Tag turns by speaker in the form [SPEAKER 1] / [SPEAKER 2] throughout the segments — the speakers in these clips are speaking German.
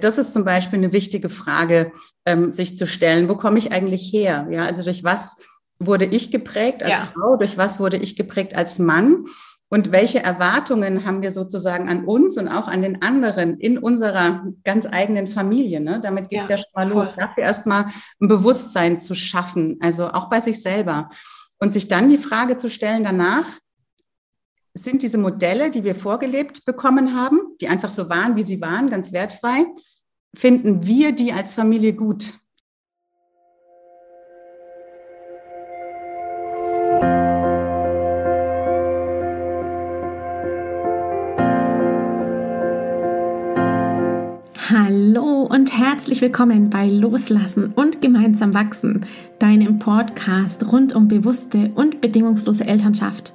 [SPEAKER 1] das ist zum Beispiel eine wichtige Frage, ähm, sich zu stellen. Wo komme ich eigentlich her? Ja, also durch was wurde ich geprägt als ja. Frau? Durch was wurde ich geprägt als Mann? Und welche Erwartungen haben wir sozusagen an uns und auch an den anderen in unserer ganz eigenen Familie? Ne? Damit geht's ja, ja schon mal voll. los. Dafür erstmal ein Bewusstsein zu schaffen, also auch bei sich selber. Und sich dann die Frage zu stellen danach, sind diese Modelle, die wir vorgelebt bekommen haben, die einfach so waren, wie sie waren, ganz wertfrei, finden wir die als Familie gut?
[SPEAKER 2] Hallo und herzlich willkommen bei Loslassen und gemeinsam wachsen, deinem Podcast rund um bewusste und bedingungslose Elternschaft.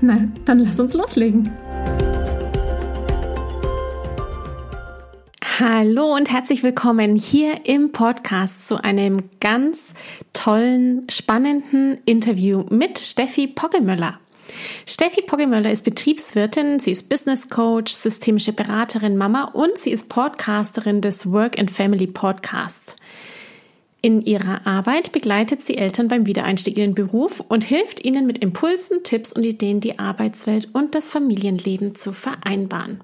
[SPEAKER 2] Na, dann lass uns loslegen. Hallo und herzlich willkommen hier im Podcast zu einem ganz tollen, spannenden Interview mit Steffi Poggemöller. Steffi Poggemöller ist Betriebswirtin, sie ist Business Coach, systemische Beraterin, Mama und sie ist Podcasterin des Work and Family Podcasts. In ihrer Arbeit begleitet sie Eltern beim Wiedereinstieg in den Beruf und hilft ihnen mit Impulsen, Tipps und Ideen, die Arbeitswelt und das Familienleben zu vereinbaren.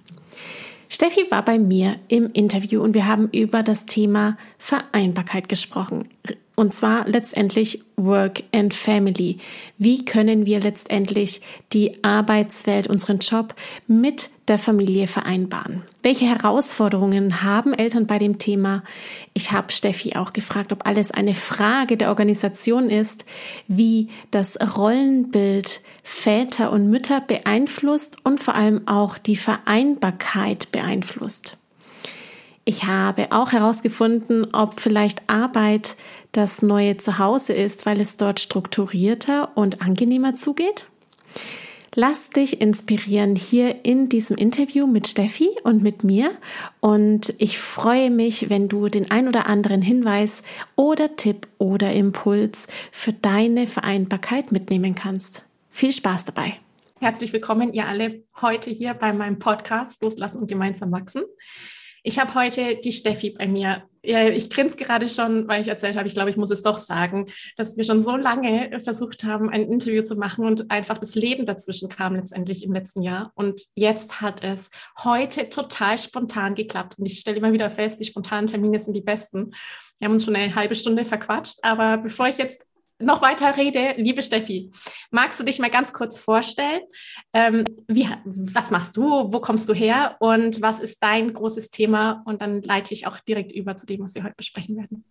[SPEAKER 2] Steffi war bei mir im Interview und wir haben über das Thema Vereinbarkeit gesprochen. Und zwar letztendlich Work and Family. Wie können wir letztendlich die Arbeitswelt, unseren Job mit der Familie vereinbaren? Welche Herausforderungen haben Eltern bei dem Thema? Ich habe Steffi auch gefragt, ob alles eine Frage der Organisation ist, wie das Rollenbild Väter und Mütter beeinflusst und vor allem auch die Vereinbarkeit beeinflusst. Ich habe auch herausgefunden, ob vielleicht Arbeit das neue Zuhause ist, weil es dort strukturierter und angenehmer zugeht? Lass dich inspirieren hier in diesem Interview mit Steffi und mit mir. Und ich freue mich, wenn du den ein oder anderen Hinweis oder Tipp oder Impuls für deine Vereinbarkeit mitnehmen kannst. Viel Spaß dabei.
[SPEAKER 3] Herzlich willkommen, ihr alle, heute hier bei meinem Podcast Loslassen und gemeinsam wachsen. Ich habe heute die Steffi bei mir. Ich grinse gerade schon, weil ich erzählt habe, ich glaube, ich muss es doch sagen, dass wir schon so lange versucht haben, ein Interview zu machen und einfach das Leben dazwischen kam letztendlich im letzten Jahr. Und jetzt hat es heute total spontan geklappt. Und ich stelle immer wieder fest, die spontanen Termine sind die besten. Wir haben uns schon eine halbe Stunde verquatscht. Aber bevor ich jetzt noch weiter rede, liebe Steffi, magst du dich mal ganz kurz vorstellen? Ähm, wie, was machst du? Wo kommst du her? Und was ist dein großes Thema? Und dann leite ich auch direkt über zu dem, was wir heute besprechen werden.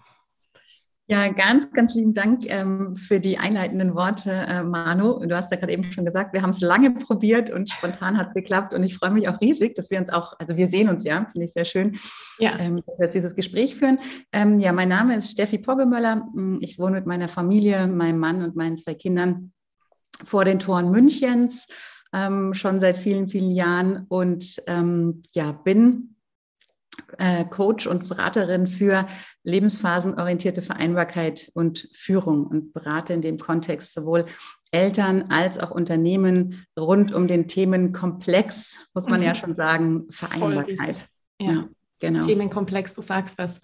[SPEAKER 1] Ja, ganz, ganz lieben Dank ähm, für die einleitenden Worte, äh, Manu. Du hast ja gerade eben schon gesagt, wir haben es lange probiert und spontan hat es geklappt. Und ich freue mich auch riesig, dass wir uns auch, also wir sehen uns ja, finde ich sehr schön, ja. ähm, dass wir jetzt dieses Gespräch führen. Ähm, ja, mein Name ist Steffi Poggemöller. Hm, ich wohne mit meiner Familie, meinem Mann und meinen zwei Kindern vor den Toren Münchens ähm, schon seit vielen, vielen Jahren und ähm, ja, bin äh, Coach und Beraterin für lebensphasenorientierte Vereinbarkeit und Führung und berate in dem Kontext sowohl Eltern als auch Unternehmen rund um den Themenkomplex, muss man mhm. ja schon sagen, Vereinbarkeit.
[SPEAKER 3] Ja. ja, genau. Themenkomplex, du sagst das.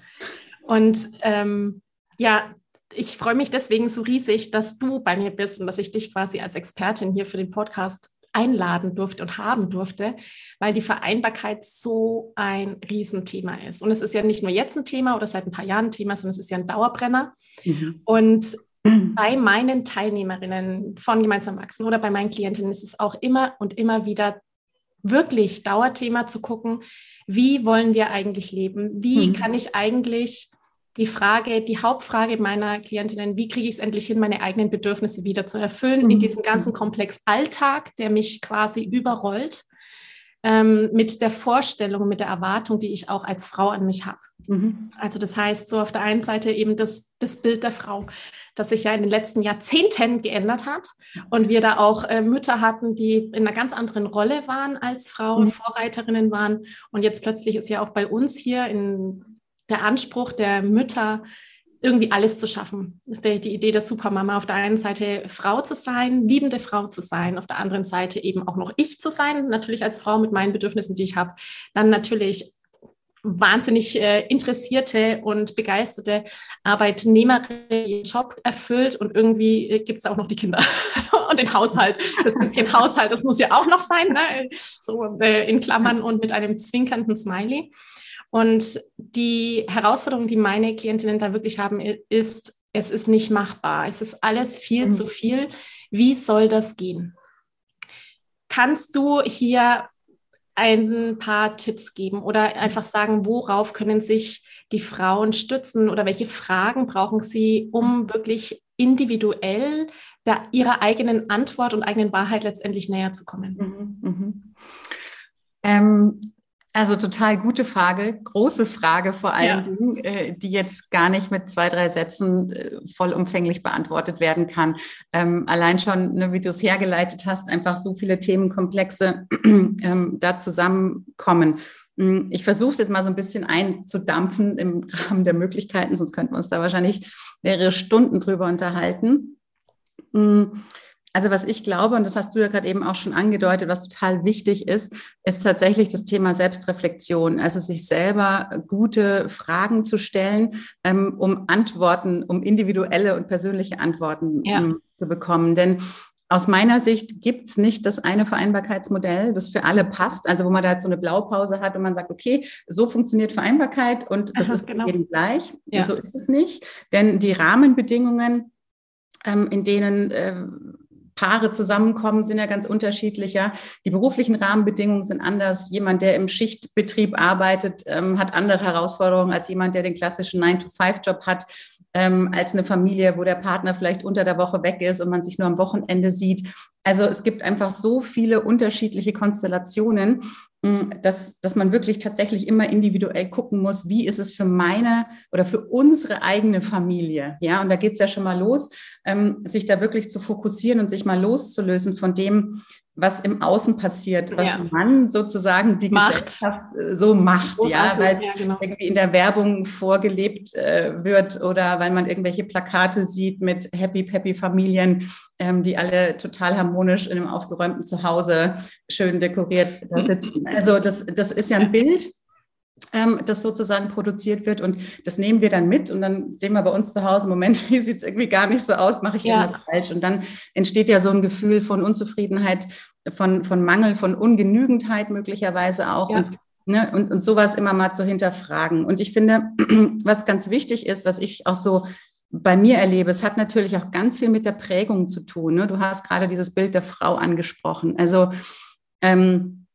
[SPEAKER 3] Und ähm, ja, ich freue mich deswegen so riesig, dass du bei mir bist und dass ich dich quasi als Expertin hier für den Podcast einladen durfte und haben durfte, weil die Vereinbarkeit so ein Riesenthema ist. Und es ist ja nicht nur jetzt ein Thema oder seit ein paar Jahren ein Thema, sondern es ist ja ein Dauerbrenner. Mhm. Und bei meinen Teilnehmerinnen von Gemeinsam Wachsen oder bei meinen Klientinnen ist es auch immer und immer wieder wirklich Dauerthema zu gucken, wie wollen wir eigentlich leben? Wie mhm. kann ich eigentlich die Frage, die Hauptfrage meiner Klientinnen, wie kriege ich es endlich hin, meine eigenen Bedürfnisse wieder zu erfüllen mhm. in diesem ganzen Komplex Alltag, der mich quasi überrollt.
[SPEAKER 2] ähm, mit der Vorstellung, mit der Erwartung, die ich auch als Frau an mich habe. Mhm. Also das heißt, so auf der einen Seite eben das, das Bild der Frau, das sich ja in den letzten Jahrzehnten geändert hat und wir da auch äh, Mütter hatten, die in einer ganz anderen Rolle waren als Frauen, mhm. Vorreiterinnen waren und jetzt plötzlich ist ja auch bei uns hier in der Anspruch der Mütter irgendwie alles zu schaffen. Die, die Idee der Supermama, auf der einen Seite Frau zu sein, liebende Frau zu sein, auf der anderen Seite eben auch noch ich zu sein, natürlich als Frau mit meinen Bedürfnissen, die ich habe. Dann natürlich wahnsinnig äh, interessierte und begeisterte Arbeitnehmerin ihren Job erfüllt und irgendwie äh, gibt es auch noch die Kinder und den Haushalt. Das bisschen Haushalt, das muss ja auch noch sein, ne? so äh, in Klammern und mit einem zwinkernden Smiley. Und die Herausforderung, die meine Klientinnen da wirklich haben, ist, es ist nicht machbar. Es ist alles viel mhm. zu viel. Wie soll das gehen? Kannst du hier ein paar Tipps geben oder einfach sagen, worauf können sich die Frauen stützen oder welche Fragen brauchen sie, um wirklich individuell der, ihrer eigenen Antwort und eigenen Wahrheit letztendlich näher zu kommen? Mhm, mh.
[SPEAKER 1] ähm, also total gute Frage, große Frage vor allen ja. Dingen, äh, die jetzt gar nicht mit zwei, drei Sätzen äh, vollumfänglich beantwortet werden kann. Ähm, allein schon, ne, wie du es hergeleitet hast, einfach so viele Themenkomplexe ähm, da zusammenkommen. Hm, ich versuche es jetzt mal so ein bisschen einzudampfen im Rahmen der Möglichkeiten, sonst könnten wir uns da wahrscheinlich mehrere Stunden drüber unterhalten. Hm, also was ich glaube, und das hast du ja gerade eben auch schon angedeutet, was total wichtig ist, ist tatsächlich das Thema Selbstreflexion. Also sich selber gute Fragen zu stellen, ähm, um Antworten, um individuelle und persönliche Antworten ja. ähm, zu bekommen. Denn aus meiner Sicht gibt es nicht das eine Vereinbarkeitsmodell, das für alle passt. Also wo man da jetzt so eine Blaupause hat und man sagt, okay, so funktioniert Vereinbarkeit und das Aha, ist genau. jedem gleich. Ja. So ist es nicht. Denn die Rahmenbedingungen, ähm, in denen äh, Paare zusammenkommen, sind ja ganz unterschiedlicher. Die beruflichen Rahmenbedingungen sind anders. Jemand, der im Schichtbetrieb arbeitet, ähm, hat andere Herausforderungen als jemand, der den klassischen 9-to-5-Job hat, ähm, als eine Familie, wo der Partner vielleicht unter der Woche weg ist und man sich nur am Wochenende sieht. Also es gibt einfach so viele unterschiedliche Konstellationen, dass, dass man wirklich tatsächlich immer individuell gucken muss, wie ist es für meine oder für unsere eigene Familie. Ja, und da geht es ja schon mal los, ähm, sich da wirklich zu fokussieren und sich mal loszulösen von dem, was im Außen passiert, was ja. man sozusagen die macht. Gesellschaft äh, so macht, ja, weil ja, genau. irgendwie in der Werbung vorgelebt äh, wird oder weil man irgendwelche Plakate sieht mit Happy Peppy Familien, ähm, die alle total harmonisch in einem aufgeräumten Zuhause schön dekoriert da sitzen. Also das, das ist ja ein Bild, ähm, das sozusagen produziert wird. Und das nehmen wir dann mit und dann sehen wir bei uns zu Hause, Moment, hier sieht es irgendwie gar nicht so aus, mache ich ja. irgendwas falsch. Und dann entsteht ja so ein Gefühl von Unzufriedenheit, von, von Mangel, von Ungenügendheit möglicherweise auch. Ja. Und, ne, und, und sowas immer mal zu hinterfragen. Und ich finde, was ganz wichtig ist, was ich auch so bei mir erlebe, es hat natürlich auch ganz viel mit der Prägung zu tun. Ne? Du hast gerade dieses Bild der Frau angesprochen. Also ähm,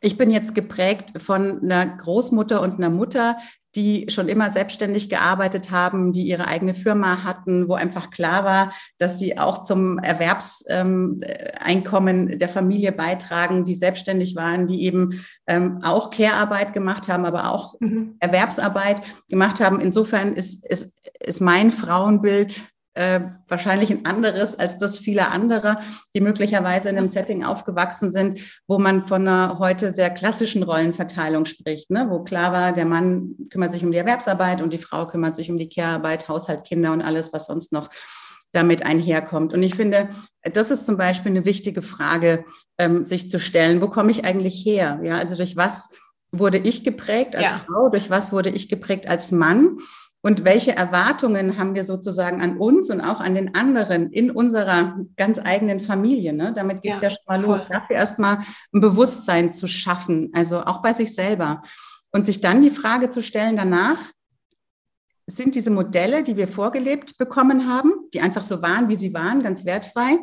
[SPEAKER 1] ich bin jetzt geprägt von einer Großmutter und einer Mutter, die schon immer selbstständig gearbeitet haben, die ihre eigene Firma hatten, wo einfach klar war, dass sie auch zum Erwerbseinkommen ähm, der Familie beitragen, die selbstständig waren, die eben ähm, auch Care-Arbeit gemacht haben, aber auch mhm. Erwerbsarbeit gemacht haben. Insofern ist, ist, ist mein Frauenbild äh, wahrscheinlich ein anderes als das vieler anderer, die möglicherweise in einem Setting aufgewachsen sind, wo man von einer heute sehr klassischen Rollenverteilung spricht, ne? wo klar war, der Mann kümmert sich um die Erwerbsarbeit und die Frau kümmert sich um die Care-Arbeit, Haushalt, Kinder und alles, was sonst noch damit einherkommt. Und ich finde, das ist zum Beispiel eine wichtige Frage, ähm, sich zu stellen. Wo komme ich eigentlich her? Ja, also durch was wurde ich geprägt als ja. Frau? Durch was wurde ich geprägt als Mann? Und welche Erwartungen haben wir sozusagen an uns und auch an den anderen in unserer ganz eigenen Familie? Ne? Damit geht es ja, ja, schon mal los. Voll. Dafür erstmal ein Bewusstsein zu schaffen, also auch bei sich selber. Und sich dann die Frage zu stellen danach, sind diese Modelle, die wir vorgelebt bekommen haben, die einfach so waren, wie sie waren, ganz wertfrei,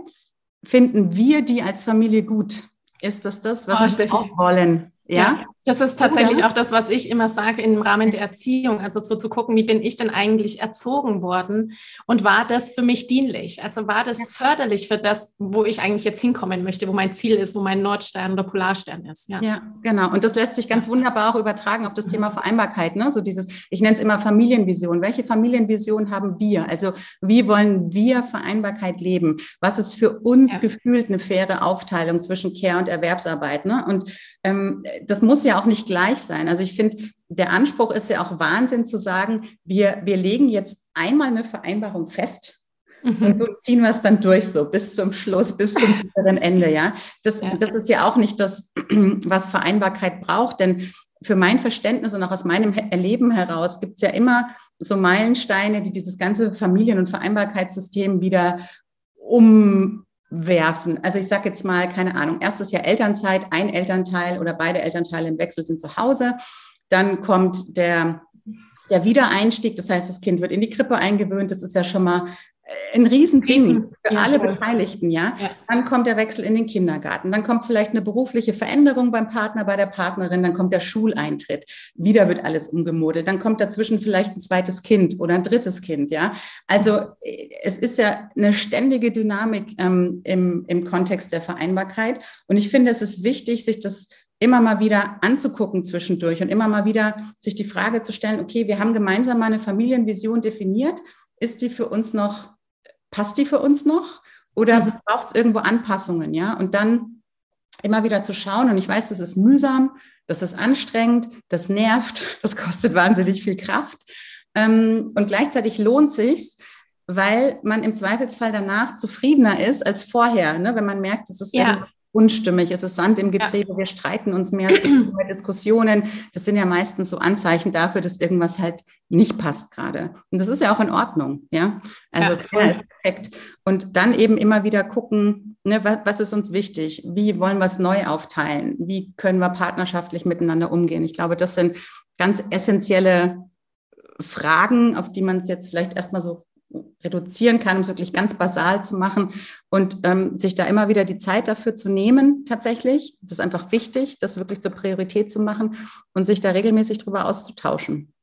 [SPEAKER 1] finden wir die als Familie gut? Ist das das, was oh, wir auch wollen? Ja? ja?
[SPEAKER 2] Das ist tatsächlich auch das, was ich immer sage im Rahmen der Erziehung. Also so zu gucken, wie bin ich denn eigentlich erzogen worden und war das für mich dienlich? Also war das förderlich für das, wo ich eigentlich jetzt hinkommen möchte, wo mein Ziel ist, wo mein Nordstern oder Polarstern ist?
[SPEAKER 1] Ja, ja genau. Und das lässt sich ganz wunderbar auch übertragen auf das Thema Vereinbarkeit. Ne? So dieses, ich nenne es immer Familienvision. Welche Familienvision haben wir? Also wie wollen wir Vereinbarkeit leben? Was ist für uns ja. gefühlt eine faire Aufteilung zwischen Care und Erwerbsarbeit? Ne? Und ähm, das muss ja auch nicht gleich sein. Also ich finde, der Anspruch ist ja auch Wahnsinn zu sagen, wir, wir legen jetzt einmal eine Vereinbarung fest mhm. und so ziehen wir es dann durch, so bis zum Schluss, bis zum bitteren Ende, ja. Das, ja. das ist ja auch nicht das, was Vereinbarkeit braucht, denn für mein Verständnis und auch aus meinem Erleben heraus gibt es ja immer so Meilensteine, die dieses ganze Familien- und Vereinbarkeitssystem wieder um werfen. Also ich sage jetzt mal, keine Ahnung, erstes Jahr Elternzeit, ein Elternteil oder beide Elternteile im Wechsel sind zu Hause. Dann kommt der, der Wiedereinstieg, das heißt, das Kind wird in die Krippe eingewöhnt. Das ist ja schon mal ein Riesending Riesen, für ja, alle. Beteiligten, ja? ja? Dann kommt der Wechsel in den Kindergarten, dann kommt vielleicht eine berufliche Veränderung beim Partner, bei der Partnerin, dann kommt der Schuleintritt, wieder wird alles umgemodelt, dann kommt dazwischen vielleicht ein zweites Kind oder ein drittes Kind, ja? Also es ist ja eine ständige Dynamik ähm, im, im Kontext der Vereinbarkeit und ich finde, es ist wichtig, sich das immer mal wieder anzugucken zwischendurch und immer mal wieder sich die Frage zu stellen, okay, wir haben gemeinsam mal eine Familienvision definiert, ist die für uns noch passt die für uns noch oder mhm. braucht es irgendwo Anpassungen, ja? Und dann immer wieder zu schauen, und ich weiß, das ist mühsam, das ist anstrengend, das nervt, das kostet wahnsinnig viel Kraft. Ähm, und gleichzeitig lohnt sich's, weil man im Zweifelsfall danach zufriedener ist als vorher, ne? wenn man merkt, es ist ja unstimmig, es ist Sand im Getriebe, ja. wir streiten uns mehr, es gibt mehr Diskussionen. Das sind ja meistens so Anzeichen dafür, dass irgendwas halt nicht passt gerade. Und das ist ja auch in Ordnung, ja. Also ja, ist perfekt. Und dann eben immer wieder gucken, ne, was, was ist uns wichtig? Wie wollen wir es neu aufteilen? Wie können wir partnerschaftlich miteinander umgehen? Ich glaube, das sind ganz essentielle Fragen, auf die man es jetzt vielleicht erstmal so reduzieren kann, um es wirklich ganz basal zu machen und ähm, sich da immer wieder die Zeit dafür zu nehmen, tatsächlich. Das ist einfach wichtig, das wirklich zur Priorität zu machen und sich da regelmäßig drüber auszutauschen.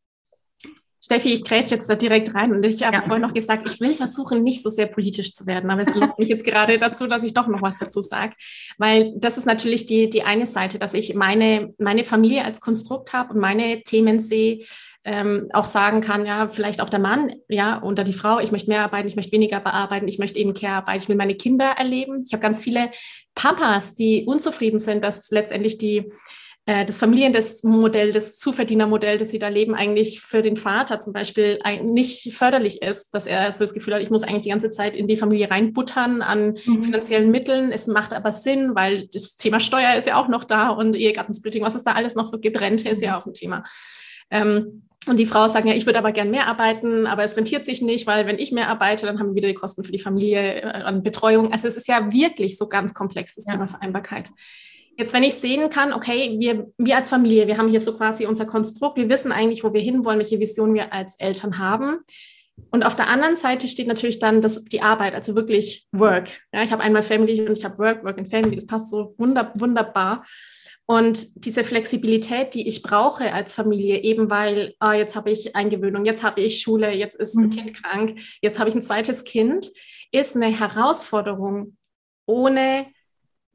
[SPEAKER 2] Steffi, ich grätsch jetzt da direkt rein und ich habe ja. vorhin noch gesagt, ich will versuchen, nicht so sehr politisch zu werden, aber es lockt mich jetzt gerade dazu, dass ich doch noch was dazu sage, weil das ist natürlich die, die eine Seite, dass ich meine, meine Familie als Konstrukt habe und meine Themen sehe, ähm, auch sagen kann, ja, vielleicht auch der Mann, ja, oder die Frau, ich möchte mehr arbeiten, ich möchte weniger bearbeiten, ich möchte eben Care-Arbeit, ich will meine Kinder erleben. Ich habe ganz viele Papas, die unzufrieden sind, dass letztendlich die äh, das Familienmodell, das Zuverdienermodell, das sie da leben, eigentlich für den Vater zum Beispiel nicht förderlich ist, dass er so das Gefühl hat, ich muss eigentlich die ganze Zeit in die Familie reinbuttern an mhm. finanziellen Mitteln. Es macht aber Sinn, weil das Thema Steuer ist ja auch noch da und Ehegattensplitting, was es da alles noch so gibt, Rente ist ja auch ein Thema. Ähm, und die Frau sagt, ja, ich würde aber gern mehr arbeiten, aber es rentiert sich nicht, weil wenn ich mehr arbeite, dann haben wir wieder die Kosten für die Familie äh, an Betreuung. Also es ist ja wirklich so ganz komplex, das ja. Thema Vereinbarkeit. Jetzt, wenn ich sehen kann, okay, wir, wir als Familie, wir haben hier so quasi unser Konstrukt, wir wissen eigentlich, wo wir hinwollen, welche Vision wir als Eltern haben. Und auf der anderen Seite steht natürlich dann das, die Arbeit, also wirklich Work. Ja, ich habe einmal Family und ich habe Work, Work and Family, das passt so wunder, wunderbar. Und diese Flexibilität, die ich brauche als Familie, eben weil, ah, jetzt habe ich Eingewöhnung, jetzt habe ich Schule, jetzt ist ein mhm. Kind krank, jetzt habe ich ein zweites Kind, ist eine Herausforderung, ohne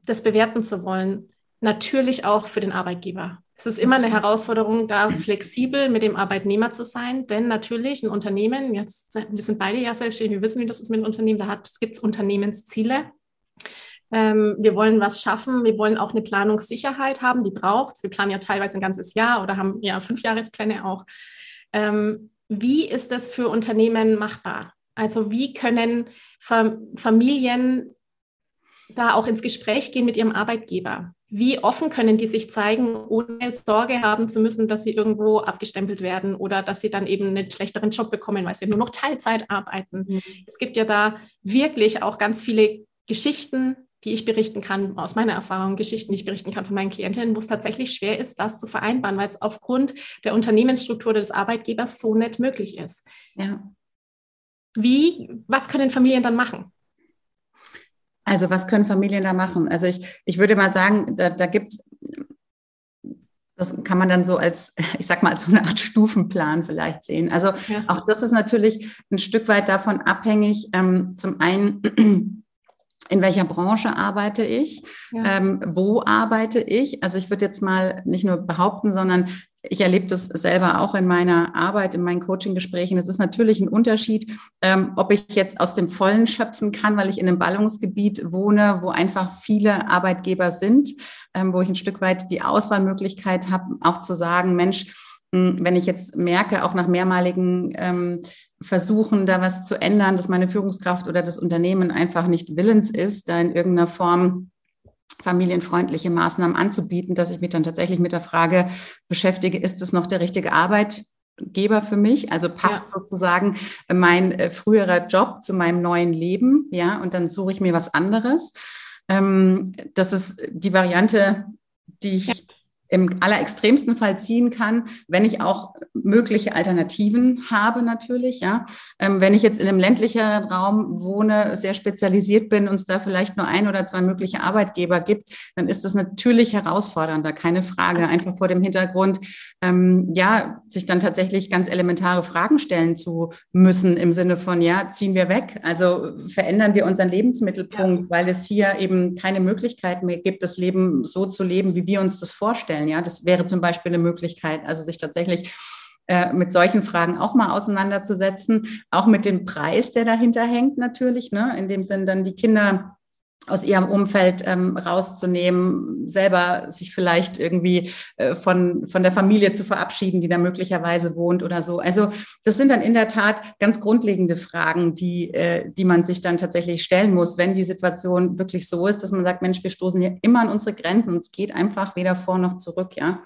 [SPEAKER 2] das bewerten zu wollen, natürlich auch für den Arbeitgeber. Es ist immer eine Herausforderung, da flexibel mit dem Arbeitnehmer zu sein, denn natürlich ein Unternehmen, jetzt, wir sind beide ja selbstständig, wir wissen, wie das ist mit einem Unternehmen, da gibt es Unternehmensziele. Ähm, wir wollen was schaffen. Wir wollen auch eine Planungssicherheit haben, die braucht es. Wir planen ja teilweise ein ganzes Jahr oder haben ja fünf Jahrespläne auch. Ähm, wie ist das für Unternehmen machbar? Also wie können Familien da auch ins Gespräch gehen mit ihrem Arbeitgeber? Wie offen können die sich zeigen, ohne Sorge haben zu müssen, dass sie irgendwo abgestempelt werden oder dass sie dann eben einen schlechteren Job bekommen, weil sie nur noch Teilzeit arbeiten? Mhm. Es gibt ja da wirklich auch ganz viele Geschichten, die ich berichten kann, aus meiner Erfahrung, Geschichten, die ich berichten kann von meinen Klientinnen, wo es tatsächlich schwer ist, das zu vereinbaren, weil es aufgrund der Unternehmensstruktur des Arbeitgebers so nicht möglich ist. Ja. Wie, was können Familien dann machen?
[SPEAKER 1] Also was können Familien da machen? Also ich, ich würde mal sagen, da, da gibt es Das kann man dann so als, ich sag mal, als so eine Art Stufenplan vielleicht sehen. Also ja. auch das ist natürlich ein Stück weit davon abhängig. Ähm, zum einen, in welcher Branche arbeite ich? Ja. Ähm, wo arbeite ich? Also ich würde jetzt mal nicht nur behaupten, sondern ich erlebe das selber auch in meiner Arbeit, in meinen Coaching-Gesprächen. Es ist natürlich ein Unterschied, ähm, ob ich jetzt aus dem Vollen schöpfen kann, weil ich in einem Ballungsgebiet wohne, wo einfach viele Arbeitgeber sind, ähm, wo ich ein Stück weit die Auswahlmöglichkeit habe, auch zu sagen, Mensch, hm, wenn ich jetzt merke, auch nach mehrmaligen ähm, Versuchen, da was zu ändern, dass meine Führungskraft oder das Unternehmen einfach nicht willens ist, da in irgendeiner Form familienfreundliche Maßnahmen anzubieten, dass ich mich dann tatsächlich mit der Frage beschäftige, ist es noch der richtige Arbeitgeber für mich? Also passt ja. sozusagen mein äh, früherer Job zu meinem neuen Leben, ja, und dann suche ich mir was anderes. Ähm, das ist die Variante, die ich ja im allerextremsten Fall ziehen kann, wenn ich auch mögliche Alternativen habe natürlich. Ja, ähm, wenn ich jetzt in einem ländlichen Raum wohne, sehr spezialisiert bin und es da vielleicht nur ein oder zwei mögliche Arbeitgeber gibt, dann ist das natürlich herausfordernder, keine Frage. Einfach vor dem Hintergrund, ähm, ja, sich dann tatsächlich ganz elementare Fragen stellen zu müssen im Sinne von, ja, ziehen wir weg, also verändern wir unseren Lebensmittelpunkt, ja. weil es hier eben keine Möglichkeit mehr gibt, das Leben so zu leben, wie wir uns das vorstellen stellen. Ja, das wäre zum Beispiel eine Möglichkeit, also sich tatsächlich äh, mit solchen Fragen auch mal auseinanderzusetzen, auch mit dem Preis, der dahinter hängt natürlich, ne? in dem Sinn dann die Kinder aus ihrem Umfeld ähm, rauszunehmen, selber sich vielleicht irgendwie äh, von, von der Familie zu verabschieden, die da möglicherweise wohnt oder so. Also das sind dann in der Tat ganz grundlegende Fragen, die, äh, die man sich dann tatsächlich stellen muss, wenn die Situation wirklich so ist, dass man sagt, Mensch, wir stoßen hier immer an unsere Grenzen und es geht einfach weder vor noch zurück, ja.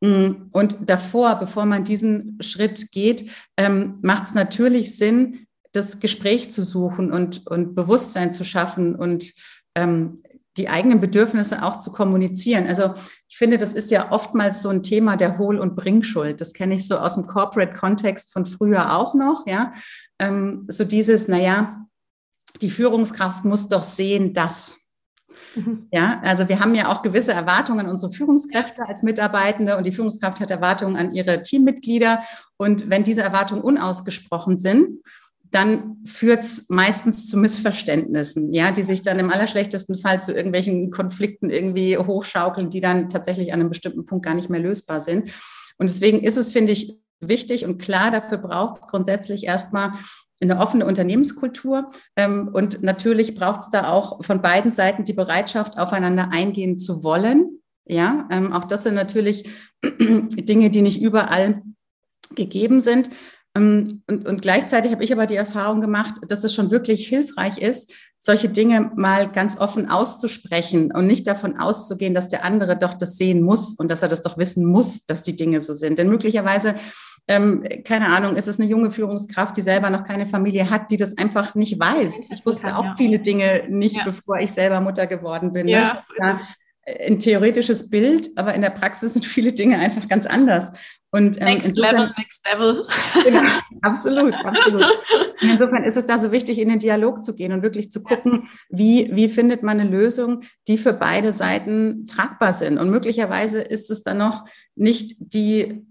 [SPEAKER 1] Mm, und davor, bevor man diesen Schritt geht, ähm, macht es natürlich Sinn, das Gespräch zu suchen und, und Bewusstsein zu schaffen und ähm, die eigenen Bedürfnisse auch zu kommunizieren. Also ich finde, das ist ja oftmals so ein Thema der Hohl- und Bringschuld. Das kenne ich so aus dem Corporate-Kontext von früher auch noch. Ja, ähm, so dieses, naja, die Führungskraft muss doch sehen, dass. Mhm. Ja, also wir haben ja auch gewisse Erwartungen an unsere Führungskräfte als Mitarbeitende und die Führungskraft hat Erwartungen an ihre Teammitglieder. Und wenn diese Erwartungen unausgesprochen sind, dann führt es meistens zu Missverständnissen, ja, die sich dann im allerschlechtesten Fall zu irgendwelchen Konflikten irgendwie hochschaukeln, die dann tatsächlich an einem bestimmten Punkt gar nicht mehr lösbar sind. Und deswegen ist es, finde ich, wichtig und klar, dafür braucht es grundsätzlich erstmal eine offene Unternehmenskultur. Ähm, und natürlich braucht es da auch von beiden Seiten die Bereitschaft, aufeinander eingehen zu wollen. Ja, ähm, auch das sind natürlich Dinge, die nicht überall gegeben sind. Ähm, und, und gleichzeitig habe ich aber die Erfahrung gemacht, dass es schon wirklich hilfreich ist, solche Dinge mal ganz offen auszusprechen und nicht davon auszugehen, dass der andere doch das sehen muss und dass er das doch wissen muss, dass die Dinge so sind. Denn möglicherweise, ähm, keine Ahnung, ist es eine junge Führungskraft, die selber noch keine Familie hat, die das einfach nicht weiß. Ich wusste auch viele Dinge nicht, ja. bevor ich selber Mutter geworden bin. Ne? Ja, ne? ein theoretisches Bild, aber in der Praxis sind viele Dinge einfach ganz anders.
[SPEAKER 2] Und, ähm, next insofern, Level, Next Level.
[SPEAKER 1] Genau, absolut, absolut. Und insofern ist es da so wichtig, in den Dialog zu gehen und wirklich zu gucken, wie, wie findet man eine Lösung, die für beide Seiten tragbar sind. Und möglicherweise ist es dann noch nicht die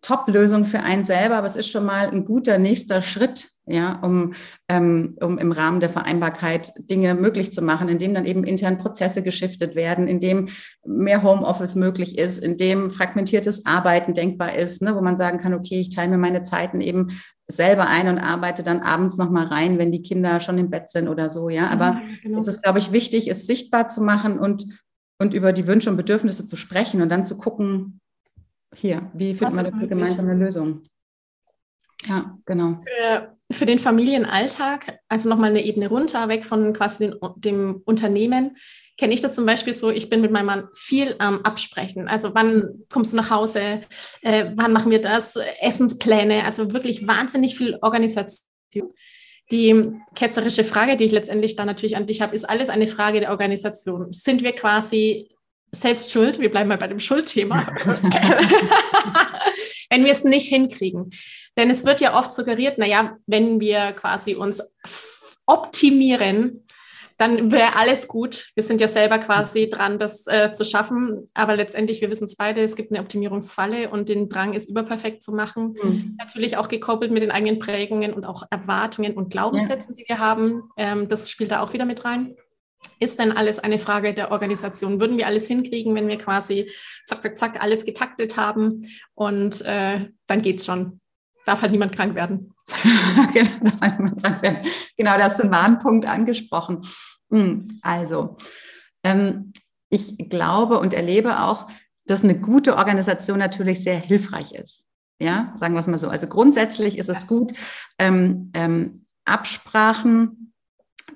[SPEAKER 1] Top-Lösung für einen selber, aber es ist schon mal ein guter nächster Schritt, ja, um, ähm, um im Rahmen der Vereinbarkeit Dinge möglich zu machen, indem dann eben intern Prozesse geschiftet werden, indem mehr Homeoffice möglich ist, indem fragmentiertes Arbeiten denkbar ist, ne, wo man sagen kann, okay, ich teile mir meine Zeiten eben selber ein und arbeite dann abends nochmal rein, wenn die Kinder schon im Bett sind oder so, ja. Aber ja, genau. es ist, glaube ich, wichtig, es sichtbar zu machen und, und über die Wünsche und Bedürfnisse zu sprechen und dann zu gucken, hier, wie findet man eine Lösung?
[SPEAKER 2] Ja, genau. Für, für den Familienalltag, also nochmal eine Ebene runter, weg von quasi den, dem Unternehmen, kenne ich das zum Beispiel so, ich bin mit meinem Mann viel am ähm, Absprechen. Also wann kommst du nach Hause, äh, wann machen wir das, Essenspläne, also wirklich wahnsinnig viel Organisation. Die ketzerische Frage, die ich letztendlich da natürlich an dich habe, ist alles eine Frage der Organisation. Sind wir quasi selbst schuld, wir bleiben mal bei dem Schuldthema, wenn wir es nicht hinkriegen. Denn es wird ja oft suggeriert, naja, wenn wir quasi uns optimieren, dann wäre alles gut. Wir sind ja selber quasi dran, das äh, zu schaffen. Aber letztendlich, wir wissen es beide, es gibt eine Optimierungsfalle und den Drang, es überperfekt zu machen. Mhm. Natürlich auch gekoppelt mit den eigenen Prägungen und auch Erwartungen und Glaubenssätzen, ja. die wir haben. Ähm, das spielt da auch wieder mit rein. Ist denn alles eine Frage der Organisation? Würden wir alles hinkriegen, wenn wir quasi zack, zack, zack alles getaktet haben und äh, dann geht's schon. Darf halt niemand krank werden.
[SPEAKER 1] genau, das ist ein Warnpunkt angesprochen. Hm, also, ähm, ich glaube und erlebe auch, dass eine gute Organisation natürlich sehr hilfreich ist. Ja, sagen wir es mal so. Also grundsätzlich ist es gut, ähm, ähm, Absprachen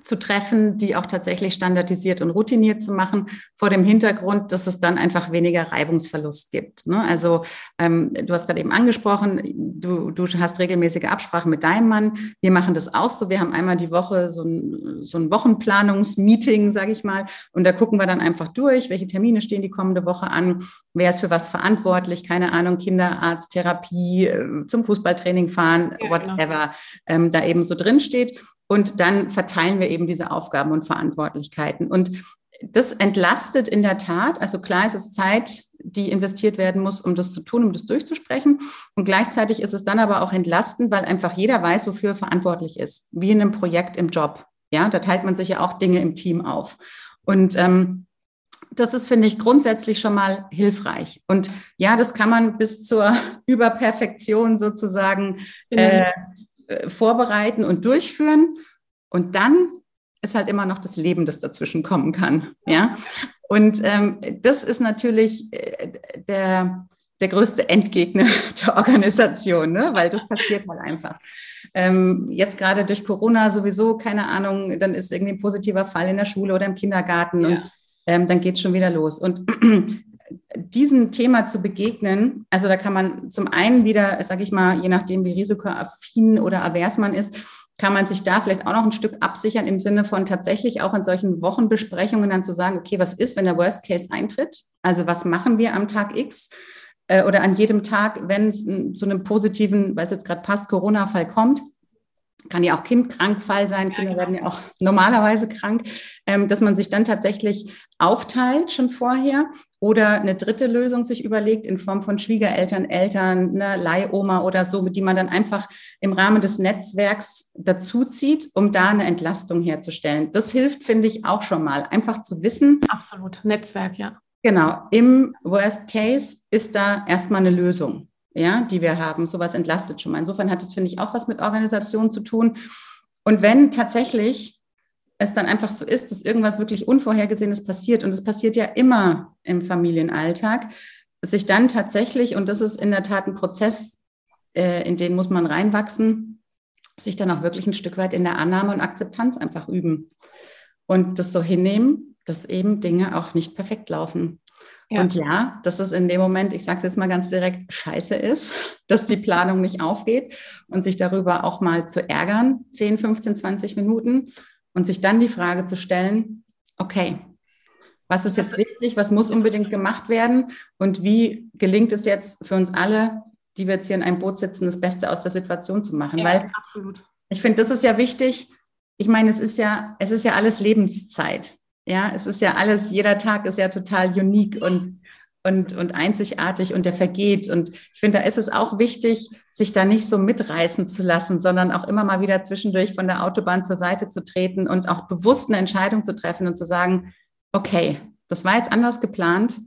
[SPEAKER 1] zu treffen, die auch tatsächlich standardisiert und routiniert zu machen, vor dem Hintergrund, dass es dann einfach weniger Reibungsverlust gibt. Ne? Also ähm, du hast gerade eben angesprochen, du, du hast regelmäßige Absprachen mit deinem Mann. Wir machen das auch so. Wir haben einmal die Woche so ein, so ein Wochenplanungsmeeting, sage ich mal, und da gucken wir dann einfach durch, welche Termine stehen die kommende Woche an, wer ist für was verantwortlich, keine Ahnung, Kinderarzt, Therapie, äh, zum Fußballtraining fahren, ja, genau. whatever, genau. ähm, da eben so drin steht. Und dann verteilen wir eben diese Aufgaben und Verantwortlichkeiten. Und das entlastet in der Tat. Also klar ist es Zeit, die investiert werden muss, um das zu tun, um das durchzusprechen. Und gleichzeitig ist es dann aber auch entlastend, weil einfach jeder weiß, wofür er verantwortlich ist. Wie in einem Projekt im Job. Ja, da teilt man sich ja auch Dinge im Team auf. Und ähm, das ist, finde ich, grundsätzlich schon mal hilfreich. Und ja, das kann man bis zur Überperfektion sozusagen genau. äh, äh, vorbereiten und durchführen. Und dann ist halt immer noch das Leben, das dazwischen kommen kann. Ja. Und ähm, das ist natürlich äh, der, der größte Endgegner der Organisation, ne? weil das passiert halt einfach. Ähm, jetzt gerade durch Corona sowieso, keine Ahnung, dann ist irgendwie ein positiver Fall in der Schule oder im Kindergarten ja. und ähm, dann geht es schon wieder los. Und diesem Thema zu begegnen, also da kann man zum einen wieder, sage ich mal, je nachdem, wie risikoaffin oder avers man ist, kann man sich da vielleicht auch noch ein Stück absichern im Sinne von tatsächlich auch in solchen Wochenbesprechungen dann zu sagen, okay, was ist, wenn der Worst Case eintritt? Also was machen wir am Tag X äh, oder an jedem Tag, wenn es zu einem positiven, weil es jetzt gerade passt, Corona-Fall kommt? Kann ja auch Kindkrankfall sein, Kinder ja, genau. werden ja auch normalerweise krank, ähm, dass man sich dann tatsächlich aufteilt schon vorher oder eine dritte Lösung sich überlegt in Form von Schwiegereltern, Eltern, eine Leihoma oder so, die man dann einfach im Rahmen des Netzwerks dazuzieht, um da eine Entlastung herzustellen. Das hilft, finde ich, auch schon mal, einfach zu wissen.
[SPEAKER 2] Absolut, Netzwerk, ja.
[SPEAKER 1] Genau, im Worst Case ist da erstmal eine Lösung ja, die wir haben. Sowas entlastet schon mal. Insofern hat es, finde ich, auch was mit Organisation zu tun. Und wenn tatsächlich es dann einfach so ist, dass irgendwas wirklich Unvorhergesehenes passiert, und es passiert ja immer im Familienalltag, sich dann tatsächlich, und das ist in der Tat ein Prozess, äh, in den muss man reinwachsen, sich dann auch wirklich ein Stück weit in der Annahme und Akzeptanz einfach üben. Und das so hinnehmen, dass eben Dinge auch nicht perfekt laufen. Ja. Und ja, dass es in dem Moment, ich sage es jetzt mal ganz direkt, scheiße ist, dass die Planung nicht aufgeht und sich darüber auch mal zu ärgern, 10, 15, 20 Minuten und sich dann die Frage zu stellen, okay, was ist jetzt wichtig, was muss unbedingt gemacht werden und wie gelingt es jetzt für uns alle, die wir jetzt hier in einem Boot sitzen, das Beste aus der Situation zu machen?
[SPEAKER 2] Ja, Weil absolut.
[SPEAKER 1] Ich finde, das ist ja wichtig. Ich meine, es ist ja, es ist ja alles Lebenszeit. Ja, es ist ja alles, jeder Tag ist ja total unique und, und, und einzigartig und der vergeht. Und ich finde, da ist es auch wichtig, sich da nicht so mitreißen zu lassen, sondern auch immer mal wieder zwischendurch von der Autobahn zur Seite zu treten und auch bewusst eine Entscheidung zu treffen und zu sagen, okay, das war jetzt anders geplant.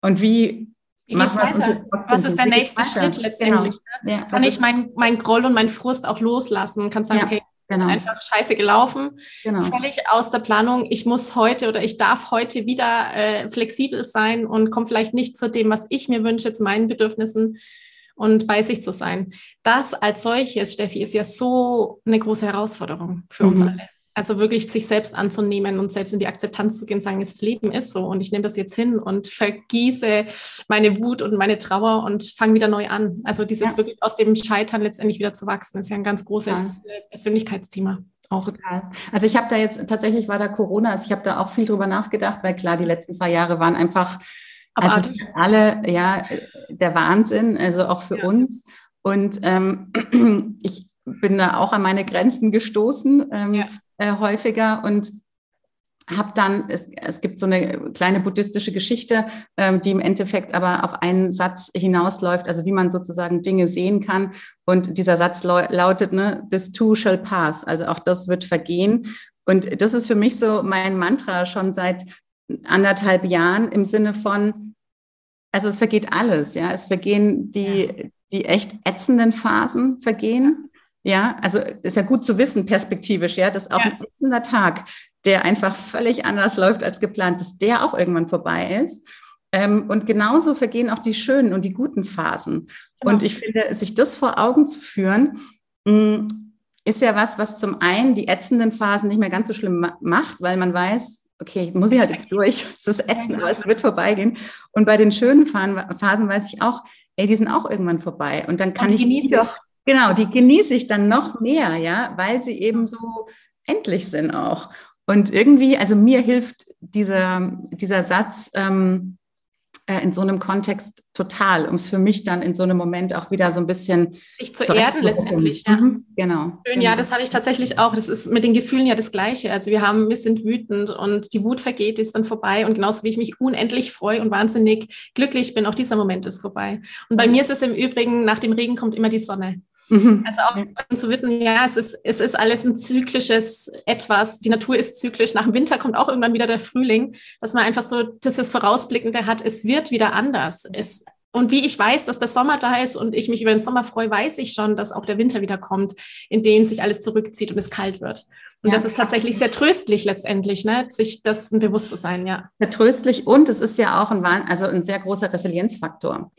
[SPEAKER 1] Und wie
[SPEAKER 2] wie geht's weiter? Was ist der nächste Schritt letztendlich? Genau. Ne? Ja, kann ich mein, mein Groll und mein Frust auch loslassen und kann sagen, ja. okay, Genau. Ist einfach scheiße gelaufen, genau. völlig aus der Planung. Ich muss heute oder ich darf heute wieder äh, flexibel sein und komme vielleicht nicht zu dem, was ich mir wünsche, zu meinen Bedürfnissen und bei sich zu sein. Das als solches, Steffi, ist ja so eine große Herausforderung für mhm. uns alle. Also wirklich sich selbst anzunehmen und selbst in die Akzeptanz zu gehen, sagen, das Leben ist so und ich nehme das jetzt hin und vergieße meine Wut und meine Trauer und fange wieder neu an. Also dieses ja. wirklich aus dem Scheitern letztendlich wieder zu wachsen, ist ja ein ganz großes ja. Persönlichkeitsthema. Auch.
[SPEAKER 1] Total. Also ich habe da jetzt, tatsächlich war da Corona, also ich habe da auch viel drüber nachgedacht, weil klar, die letzten zwei Jahre waren einfach also alle, ja, der Wahnsinn, also auch für ja. uns. Und ähm, ich bin da auch an meine Grenzen gestoßen. Ähm, ja. Äh, häufiger und habe dann, es, es gibt so eine kleine buddhistische Geschichte, ähm, die im Endeffekt aber auf einen Satz hinausläuft, also wie man sozusagen Dinge sehen kann. Und dieser Satz lautet, ne, this too shall pass, also auch das wird vergehen. Und das ist für mich so mein Mantra schon seit anderthalb Jahren im Sinne von, also es vergeht alles, ja, es vergehen die, die echt ätzenden Phasen vergehen. Ja, also ist ja gut zu wissen, perspektivisch, ja, dass auch ja. ein ätzender Tag, der einfach völlig anders läuft als geplant, dass der auch irgendwann vorbei ist. Ähm, und genauso vergehen auch die schönen und die guten Phasen. Genau. Und ich finde, sich das vor Augen zu führen, mh, mm, ist ja was, was zum einen die ätzenden Phasen nicht mehr ganz so schlimm macht, weil man weiß, okay, ich muss ich halt durch, es ist ätzend, aber es wird vorbeigehen. Und bei den schönen Phasen weiß ich auch, ey, die sind auch irgendwann vorbei. Und dann kann und ich die doch, genau, die genieße ich dann noch mehr, ja, weil sie eben so endlich sind auch. Und irgendwie, also mir hilft dieser, dieser Satz, ähm, äh, in so einem Kontext total, um es für mich dann in so einem Moment auch wieder so ein bisschen
[SPEAKER 2] sich zu erden letztendlich. Ja.
[SPEAKER 1] Mhm, genau.
[SPEAKER 2] Schön,
[SPEAKER 1] genau.
[SPEAKER 2] ja, das habe ich tatsächlich auch. Das ist mit den Gefühlen ja das Gleiche. Also wir haben, wir sind wütend und die Wut vergeht, ist dann vorbei. Und genauso wie ich mich unendlich freue und wahnsinnig glücklich bin, auch dieser Moment ist vorbei. Und bei mhm. mir ist es im Übrigen, nach dem Regen kommt immer die Sonne. Mhm. Also auch ja. zu wissen, ja, es ist, es ist alles ein zyklisches Etwas. Die Natur ist zyklisch. Nach dem Winter kommt auch irgendwann wieder der Frühling, dass man einfach so dieses Vorausblickende hat, es wird wieder anders. Es, und wie ich weiß, dass der Sommer da ist und ich mich über den Sommer freue, weiß ich schon, dass auch der Winter wieder kommt, in den sich alles zurückzieht und es kalt wird. Und ja, das ist tatsächlich sehr tröstlich letztendlich, ne? sich das bewusst zu sein, ja.
[SPEAKER 1] Sehr tröstlich und es ist ja auch ein, also ein sehr großer Resilienzfaktor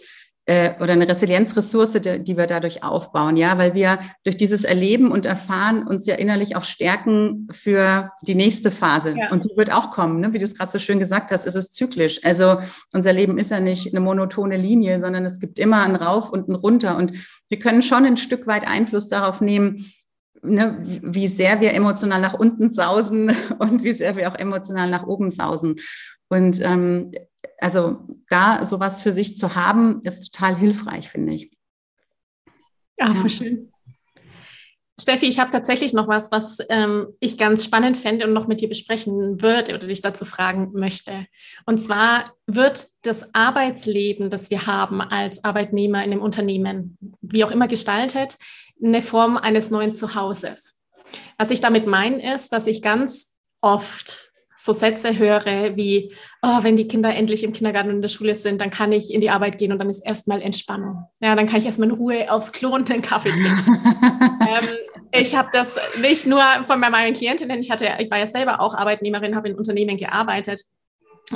[SPEAKER 1] äh, oder eine Resilienzressource, die, die wir dadurch aufbauen, ja, weil wir durch dieses Erleben und Erfahren uns ja innerlich auch stärken für die nächste Phase. Ja. Und die wird auch kommen, ne? wie du es gerade so schön gesagt hast, es ist zyklisch. Also unser Leben ist ja nicht eine monotone Linie, sondern es gibt immer ein Rauf und ein Runter. Und wir können schon ein Stück weit Einfluss darauf nehmen, Ne, wie sehr wir emotional nach unten sausen und wie sehr wir auch emotional nach oben sausen. Und ähm, also da sowas für sich zu haben, ist total hilfreich, finde ich.
[SPEAKER 2] Ja, voll schön. Steffi, ich habe tatsächlich noch was, was ähm, ich ganz spannend fände und noch mit dir besprechen würde oder dich dazu fragen möchte. Und zwar wird das Arbeitsleben, das wir haben als Arbeitnehmer in einem Unternehmen, wie auch immer gestaltet, eine Form eines neuen Zuhauses. Was ich damit meine, ist, dass ich ganz oft so Sätze höre wie, oh, wenn die Kinder endlich im Kindergarten und in der Schule sind, dann kann ich in die Arbeit gehen und dann ist erstmal Entspannung. Ja, dann kann ich erstmal in Ruhe aufs Klo und einen Kaffee trinken. ähm, ich habe das nicht nur von meinen Klientinnen, ich hatte, ich war ja selber auch Arbeitnehmerin, habe in Unternehmen gearbeitet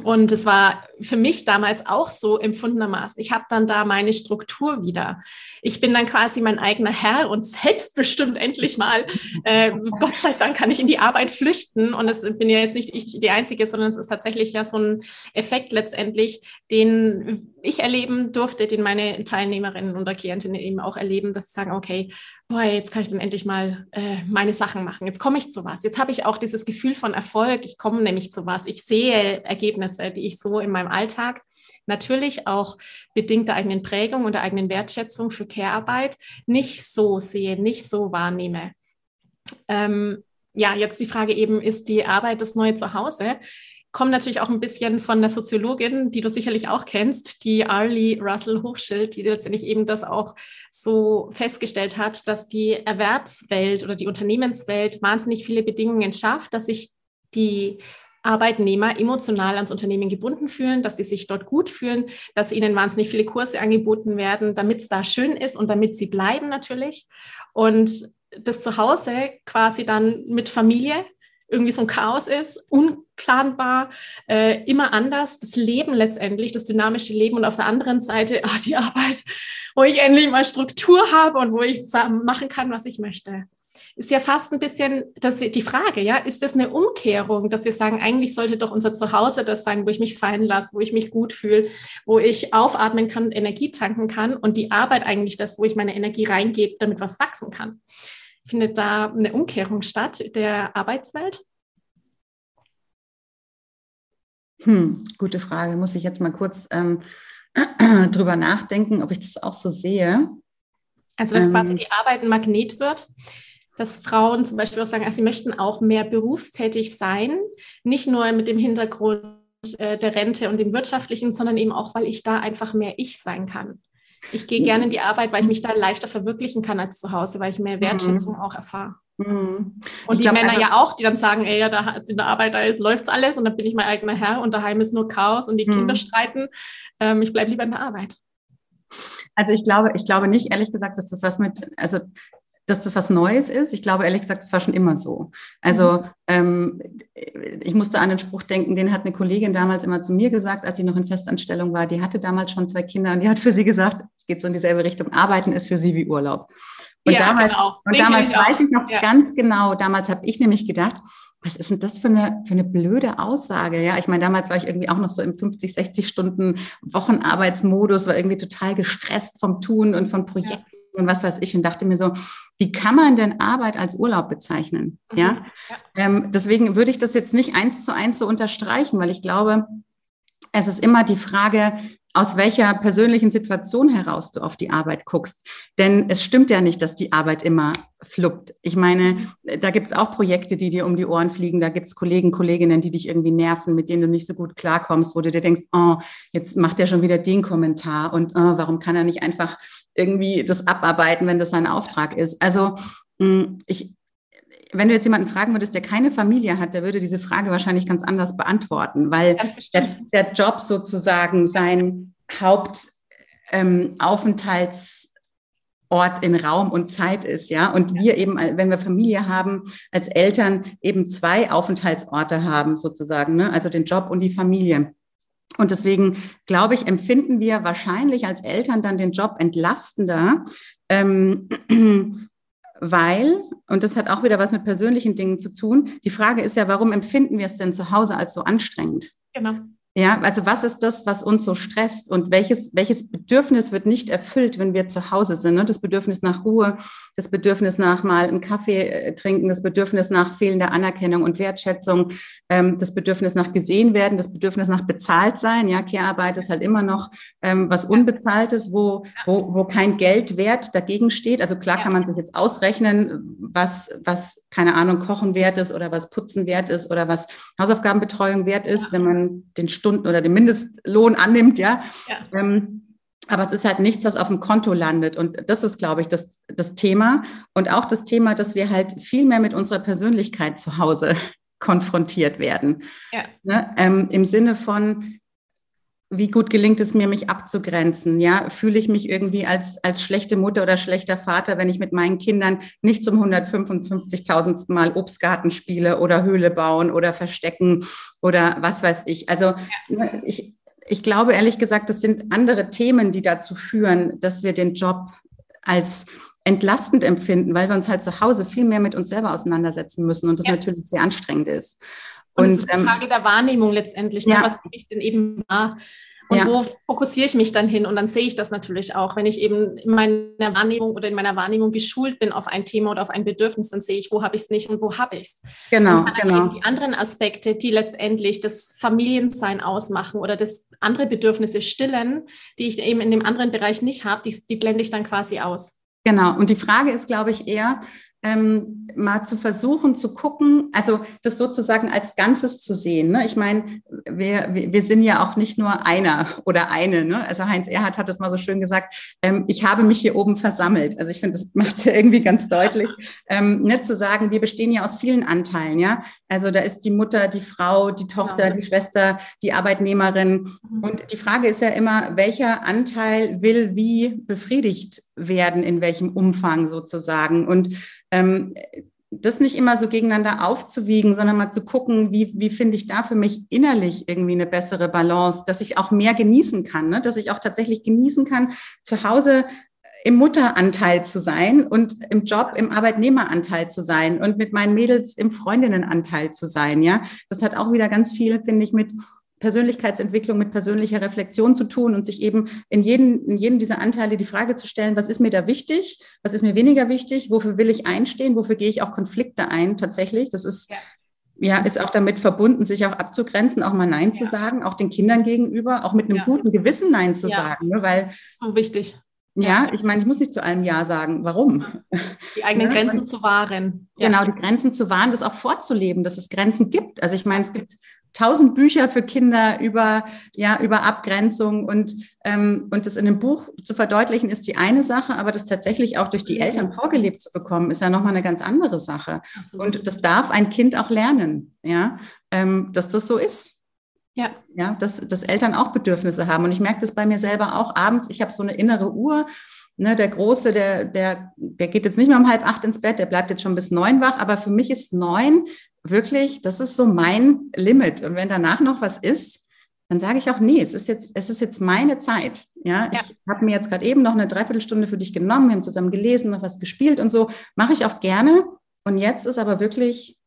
[SPEAKER 2] und es war für mich damals auch so empfundenermaßen. Ich habe dann da meine Struktur wieder. Ich bin dann quasi mein eigener Herr und selbstbestimmt endlich mal. Äh, Gott sei Dank kann ich in die Arbeit flüchten. Und es bin ja jetzt nicht ich die Einzige, sondern es ist tatsächlich ja so ein Effekt letztendlich, den ich erleben durfte, den meine Teilnehmerinnen oder Klientinnen eben auch erleben, dass sie sagen, okay, boah, jetzt kann ich dann endlich mal äh, meine Sachen machen. Jetzt komme ich zu was. Jetzt habe ich auch dieses Gefühl von Erfolg. Ich komme nämlich zu was. Ich sehe Ergebnisse, die ich so in meinem Alltag natürlich auch bedingt der eigenen Prägung und der eigenen Wertschätzung für Care-Arbeit nicht so sehe, nicht so wahrnehme. Ähm, ja, jetzt die Frage eben, ist die Arbeit das neue Zuhause? Kommt natürlich auch ein bisschen von der Soziologin, die du sicherlich auch kennst, die Arlie Russell Hochschild, die letztendlich eben das auch so festgestellt hat, dass die Erwerbswelt oder die Unternehmenswelt wahnsinnig viele Bedingungen schafft, dass sich die Arbeitnehmer emotional ans Unternehmen gebunden fühlen, dass sie sich dort gut fühlen, dass ihnen wahnsinnig viele Kurse angeboten werden, damit es da schön ist und damit sie bleiben natürlich. Und das Zuhause quasi dann mit Familie irgendwie so ein Chaos ist, unplanbar, äh, immer anders. Das Leben letztendlich, das dynamische Leben und auf der anderen Seite ah, die Arbeit, wo ich endlich mal Struktur habe und wo ich machen kann, was ich möchte. Ist ja fast ein bisschen das, die Frage, ja, ist das eine Umkehrung, dass wir sagen, eigentlich sollte doch unser Zuhause das sein, wo ich mich fallen lasse, wo ich mich gut fühle, wo ich aufatmen kann, Energie tanken kann und die Arbeit eigentlich das, wo ich meine Energie reingebe, damit was wachsen kann. Findet da eine Umkehrung statt der Arbeitswelt?
[SPEAKER 1] Hm, gute Frage. Muss ich jetzt mal kurz ähm, drüber nachdenken, ob ich das auch so sehe.
[SPEAKER 2] Also, dass ähm, quasi die Arbeit ein Magnet wird, dass Frauen zum Beispiel auch sagen, also sie möchten auch mehr berufstätig sein, nicht nur mit dem Hintergrund äh, der Rente und dem wirtschaftlichen, sondern eben auch, weil ich da einfach mehr ich sein kann. Ich gehe gerne in die Arbeit, weil ich mich da leichter verwirklichen kann als zu Hause, weil ich mehr Wertschätzung mhm. auch erfahre. Mhm. Und ich die Männer also, ja auch, die dann sagen, ey, ja, da in der Arbeit da ist, läuft's alles und dann bin ich mein eigener Herr und daheim ist nur Chaos und die mhm. Kinder streiten. Ähm, ich bleibe lieber in der Arbeit.
[SPEAKER 1] Also ich glaube, ich glaube nicht, ehrlich gesagt, dass das was mit, also dass das was Neues ist. Ich glaube, ehrlich gesagt, es war schon immer so. Also mhm. ähm, ich musste an den Spruch denken, den hat eine Kollegin damals immer zu mir gesagt, als sie noch in Festanstellung war. Die hatte damals schon zwei Kinder und die hat für sie gesagt, es geht so in dieselbe Richtung, Arbeiten ist für sie wie Urlaub. Und ja, damals, genau. und damals weiß ich noch ja. ganz genau, damals habe ich nämlich gedacht, was ist denn das für eine, für eine blöde Aussage? Ja, ich meine, damals war ich irgendwie auch noch so im 50, 60 Stunden Wochenarbeitsmodus, war irgendwie total gestresst vom Tun und von Projekten und was weiß ich und dachte mir so, wie kann man denn Arbeit als Urlaub bezeichnen? Mhm. Ja, ähm, deswegen würde ich das jetzt nicht eins zu eins so unterstreichen, weil ich glaube, es ist immer die Frage, aus welcher persönlichen Situation heraus du auf die Arbeit guckst. Denn es stimmt ja nicht, dass die Arbeit immer fluppt. Ich meine, da gibt es auch Projekte, die dir um die Ohren fliegen. Da gibt es Kollegen, Kolleginnen, die dich irgendwie nerven, mit denen du nicht so gut klarkommst, wo du dir denkst, oh, jetzt macht er schon wieder den Kommentar und oh, warum kann er nicht einfach irgendwie das abarbeiten, wenn das sein Auftrag ist. Also mm, ich, wenn du jetzt jemanden fragen würdest, der keine Familie hat, der würde diese Frage wahrscheinlich ganz anders beantworten, weil der, der, Job sozusagen sein Hauptaufenthaltsort ähm, in Raum und Zeit ist, ja. Und wir eben, wenn wir Familie haben, als Eltern eben zwei Aufenthaltsorte haben, sozusagen, ne? also den Job und die Familie. Und deswegen, glaube ich, empfinden wir wahrscheinlich als Eltern dann den Job entlastender, ähm, weil, und das hat auch wieder was mit persönlichen Dingen zu tun, die Frage ist ja, warum empfinden wir es denn zu Hause als so anstrengend? Genau. Ja, also was ist das, was uns so stresst und welches, welches Bedürfnis wird nicht erfüllt, wenn wir zu Hause sind? Ne? Das Bedürfnis nach Ruhe, das Bedürfnis nach mal einen Kaffee äh, trinken, das Bedürfnis nach fehlender Anerkennung und Wertschätzung, ähm, das Bedürfnis nach gesehen werden, das Bedürfnis nach bezahlt sein. Ja, Care-Arbeit ist halt immer noch ähm, was Unbezahltes, wo, wo, wo kein Geldwert dagegen steht. Also klar kann man sich jetzt ausrechnen, was, was, keine Ahnung, Kochen wert ist oder was Putzen wert ist oder was Hausaufgabenbetreuung wert ist, wenn man den Stunden oder den Mindestlohn annimmt, ja. ja. Ähm, aber es ist halt nichts, was auf dem Konto landet. Und das ist, glaube ich, das, das Thema. Und auch das Thema, dass wir halt viel mehr mit unserer Persönlichkeit zu Hause konfrontiert werden. Ja. Ne? Ähm, Im Sinne von, wie gut gelingt es mir, mich abzugrenzen? Ja, fühle ich mich irgendwie als, als schlechte Mutter oder schlechter Vater, wenn ich mit meinen Kindern nicht zum 155.000. Mal Obstgarten spiele oder Höhle bauen oder verstecken oder was weiß ich. Also ja. Ne, ich, ich glaube ehrlich gesagt, das sind andere Themen, die dazu führen, dass wir den Job als entlastend empfinden, weil wir uns halt zu Hause viel mehr mit uns selber auseinandersetzen müssen und das ja. natürlich sehr anstrengend ist.
[SPEAKER 2] Und, und es ist eine ähm, Frage der Wahrnehmung letztendlich, ne? ja. was ich denn eben wahr. Und ja. wo fokussiere ich mich dann hin? Und dann sehe ich das natürlich auch. Wenn ich eben in meiner Wahrnehmung oder in meiner Wahrnehmung geschult bin auf ein Thema oder auf ein Bedürfnis, dann sehe ich, wo habe ich es nicht und wo habe ich es. Genau, und genau. Eben die anderen Aspekte, die letztendlich das Familiensein ausmachen oder das andere Bedürfnisse stillen, die ich eben in dem anderen Bereich nicht habe, die, die blende ich dann quasi aus.
[SPEAKER 1] Genau. Und die Frage ist, glaube ich, eher, ähm, mal zu versuchen zu gucken, also das sozusagen als Ganzes zu sehen. Ne? Ich meine, wir, wir sind ja auch nicht nur einer oder eine. Ne? Also Heinz Erhardt hat das mal so schön gesagt, ähm, ich habe mich hier oben versammelt. Also ich finde, das macht es ja irgendwie ganz deutlich, ähm, nicht zu sagen, wir bestehen ja aus vielen Anteilen. Ja, Also da ist die Mutter, die Frau, die Tochter, ja. die Schwester, die Arbeitnehmerin. Mhm. Und die Frage ist ja immer, welcher Anteil will wie befriedigt werden, in welchem Umfang sozusagen. Und ähm, das nicht immer so gegeneinander aufzuwiegen, sondern mal zu gucken, wie, wie finde ich da für mich innerlich irgendwie eine bessere Balance, dass ich auch mehr genießen kann, ne? dass ich auch tatsächlich genießen kann, zu Hause im Mutteranteil zu sein und im Job im Arbeitnehmeranteil zu sein und mit meinen Mädels im Freundinnenanteil zu sein. Ja, das hat auch wieder ganz viel, finde ich, mit Persönlichkeitsentwicklung mit persönlicher Reflexion zu tun und sich eben in jedem, in jedem dieser Anteile die Frage zu stellen, was ist mir da wichtig, was ist mir weniger wichtig, wofür will ich einstehen, wofür gehe ich auch Konflikte ein tatsächlich. Das ist, ja, ja ist auch damit verbunden, sich auch abzugrenzen, auch mal Nein ja. zu sagen, auch den Kindern gegenüber, auch mit einem ja. guten Gewissen Nein zu sagen. Ne? Weil
[SPEAKER 2] so wichtig.
[SPEAKER 1] Ja, ich meine, ich muss nicht zu allem Ja sagen. Warum?
[SPEAKER 2] Die eigenen ja, Grenzen zu wahren.
[SPEAKER 1] Genau, die Grenzen zu wahren, das auch vorzuleben, dass es Grenzen gibt. Also ich meine, es gibt tausend Bücher für Kinder über, ja, über Abgrenzung und, ähm, und das in einem Buch zu verdeutlichen, ist die eine Sache, aber das tatsächlich auch durch die Eltern vorgelebt zu bekommen, ist ja nochmal eine ganz andere Sache. Absolut. Und das darf ein Kind auch lernen, ja, ähm, dass das so ist. Ja. Ja, dass, dass Eltern auch Bedürfnisse haben. Und ich merke das bei mir selber auch abends. Ich habe so eine innere Uhr. Ne, der Große, der, der, der geht jetzt nicht mehr um halb acht ins Bett, der bleibt jetzt schon bis neun wach. Aber für mich ist neun wirklich, das ist so mein Limit. Und wenn danach noch was ist, dann sage ich auch, nee, es ist jetzt, es ist jetzt meine Zeit. Ja, ja. ich habe mir jetzt gerade eben noch eine Dreiviertelstunde für dich genommen, wir haben zusammen gelesen, noch was gespielt und so. Mache ich auch gerne. Und jetzt ist aber wirklich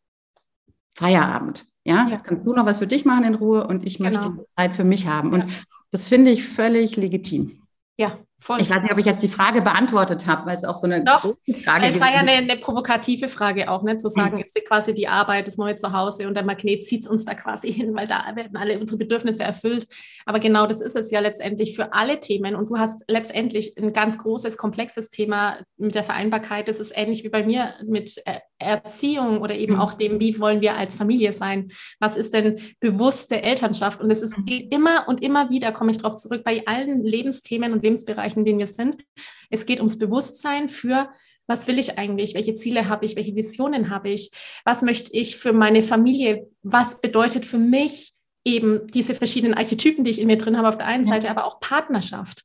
[SPEAKER 1] Feierabend. Ja, ja. jetzt kannst du noch was für dich machen in Ruhe und ich genau. möchte Zeit für mich haben. Und das finde ich völlig legitim.
[SPEAKER 2] Ja,
[SPEAKER 1] Voll. Ich weiß nicht, ob ich jetzt die Frage beantwortet habe, weil es auch so eine
[SPEAKER 2] Doch, Frage ist. Es war ja eine, eine, provokative Frage auch, ne? zu sagen, mhm. ist quasi die Arbeit das neue Zuhause und der Magnet zieht uns da quasi hin, weil da werden alle unsere Bedürfnisse erfüllt. Aber genau das ist es ja letztendlich für alle Themen. Und du hast letztendlich ein ganz großes, komplexes Thema mit der Vereinbarkeit. Das ist ähnlich wie bei mir mit äh, Erziehung oder eben mhm. auch dem, wie wollen wir als Familie sein? Was ist denn bewusste Elternschaft? Und es ist mhm. immer und immer wieder, komme ich darauf zurück, bei allen Lebensthemen und Lebensbereichen, Bereichen, in denen wir sind. Es geht ums Bewusstsein für, was will ich eigentlich? Welche Ziele habe ich? Welche Visionen habe ich? Was möchte ich für meine Familie? Was bedeutet für mich eben diese verschiedenen Archetypen, die ich in mir drin habe, auf der einen ja. Seite, aber auch Partnerschaft?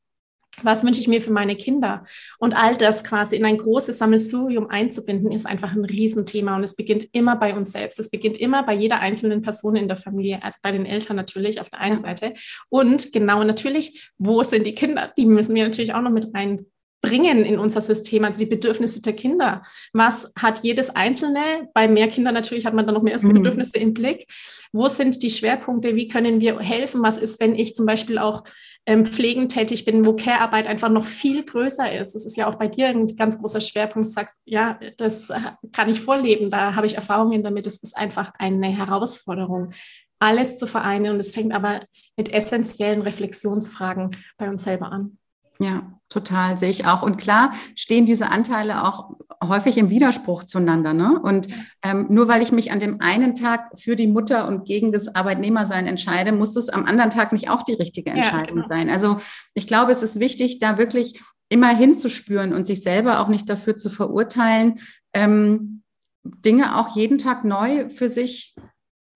[SPEAKER 2] Was wünsche ich mir für meine Kinder? Und all das quasi in ein großes Sammelsurium einzubinden, ist einfach ein Riesenthema. Und es beginnt immer bei uns selbst. Es beginnt immer bei jeder einzelnen Person in der Familie, als bei den Eltern natürlich auf der einen Seite. Und genau natürlich, wo sind die Kinder? Die müssen wir natürlich auch noch mit rein bringen in unser System, also die Bedürfnisse der Kinder. Was hat jedes Einzelne? Bei mehr Kindern natürlich hat man dann noch mehr mhm. Bedürfnisse im Blick. Wo sind die Schwerpunkte? Wie können wir helfen? Was ist, wenn ich zum Beispiel auch ähm, pflegend tätig bin, wo Care-Arbeit einfach noch viel größer ist. Das ist ja auch bei dir ein ganz großer Schwerpunkt. Du sagst, ja, das äh, kann ich vorleben, da habe ich Erfahrungen damit. Es ist einfach eine Herausforderung, alles zu vereinen. Und es fängt aber mit essentiellen Reflexionsfragen bei uns selber an.
[SPEAKER 1] Ja, total, sehe ich auch. Und klar stehen diese Anteile auch häufig im Widerspruch zueinander. Ne? Und ähm, nur weil ich mich an dem einen Tag für die Mutter und gegen das Arbeitnehmersein entscheide, muss es am anderen Tag nicht auch die richtige Entscheidung ja, genau. sein. Also ich glaube, es ist wichtig, da wirklich immer hinzuspüren und sich selber auch nicht dafür zu verurteilen, ähm, Dinge auch jeden Tag neu für sich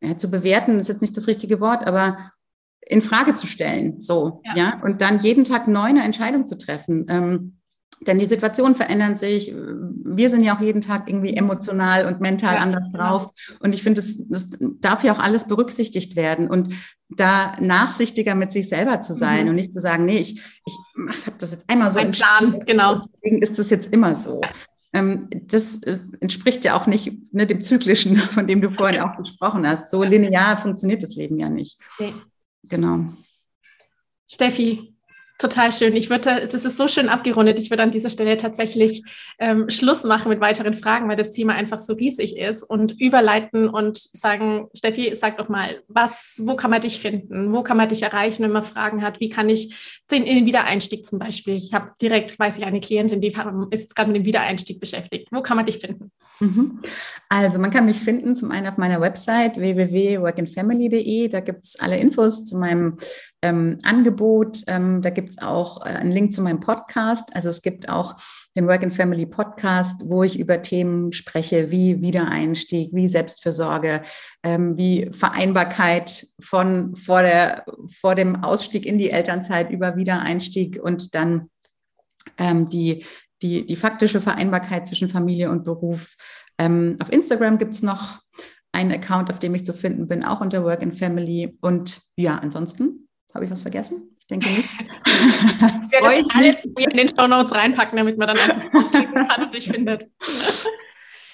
[SPEAKER 1] ja, zu bewerten, ist jetzt nicht das richtige Wort, aber in Frage zu stellen, so, ja, ja? und dann jeden Tag neu eine Entscheidung zu treffen. Ähm, denn die Situationen verändern sich. Wir sind ja auch jeden Tag irgendwie emotional und mental ja, anders genau. drauf. Genau. Und ich finde, das, das darf ja auch alles berücksichtigt werden. Und da nachsichtiger mit sich selber zu sein mhm. und nicht zu sagen, nee, ich, ich habe das jetzt einmal so
[SPEAKER 2] Ein Plan, genau.
[SPEAKER 1] Deswegen ist das jetzt immer so. Ähm, das äh, entspricht ja auch nicht ne, dem Zyklischen, von dem du vorhin auch gesprochen hast. So linear funktioniert das Leben ja nicht. Nee. Genau.
[SPEAKER 2] Steffi, Total schön. Ich würde, das ist so schön abgerundet. Ich würde an dieser Stelle tatsächlich ähm, Schluss machen mit weiteren Fragen, weil das Thema einfach so riesig ist und überleiten und sagen, Steffi, sag doch mal, was, wo kann man dich finden? Wo kann man dich erreichen, wenn man Fragen hat? Wie kann ich den, in den Wiedereinstieg zum Beispiel? Ich habe direkt, weiß ich, eine Klientin, die ist gerade mit dem Wiedereinstieg beschäftigt. Wo kann man dich finden?
[SPEAKER 1] Mhm. Also man kann mich finden zum einen auf meiner Website www.workandfamily.de. Da gibt es alle Infos zu meinem ähm, Angebot. Ähm, da gibt es auch äh, einen Link zu meinem Podcast. Also es gibt auch den Work and Family Podcast, wo ich über Themen spreche wie Wiedereinstieg, wie Selbstfürsorge, ähm, wie Vereinbarkeit von vor, der, vor dem Ausstieg in die Elternzeit über Wiedereinstieg und dann ähm, die, die, die faktische Vereinbarkeit zwischen Familie und Beruf. Ähm, auf Instagram gibt es noch einen Account, auf dem ich zu finden bin, auch unter Work and Family. Und ja, ansonsten habe ich was vergessen? Ich denke nicht.
[SPEAKER 2] ich werde das alles in den Show Notes reinpacken, damit man dann einfach draufklicken kann und dich findet.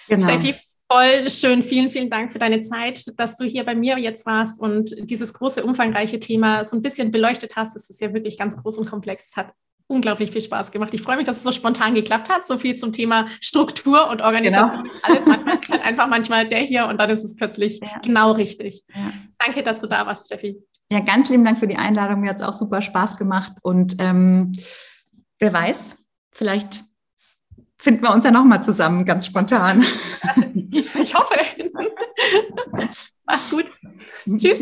[SPEAKER 2] Genau. Steffi, voll schön. Vielen, vielen Dank für deine Zeit, dass du hier bei mir jetzt warst und dieses große, umfangreiche Thema so ein bisschen beleuchtet hast. Es ist ja wirklich ganz groß und komplex. Es hat unglaublich viel Spaß gemacht. Ich freue mich, dass es so spontan geklappt hat. So viel zum Thema Struktur und Organisation. Genau. Alles manchmal ist halt einfach manchmal der hier und dann ist es plötzlich ja. genau richtig. Ja. Danke, dass du da warst, Steffi.
[SPEAKER 1] Ja, ganz lieben Dank für die Einladung. Mir hat es auch super Spaß gemacht. Und ähm, wer weiß, vielleicht finden wir uns ja nochmal zusammen, ganz spontan.
[SPEAKER 4] Ich hoffe. Mach's gut. Tschüss.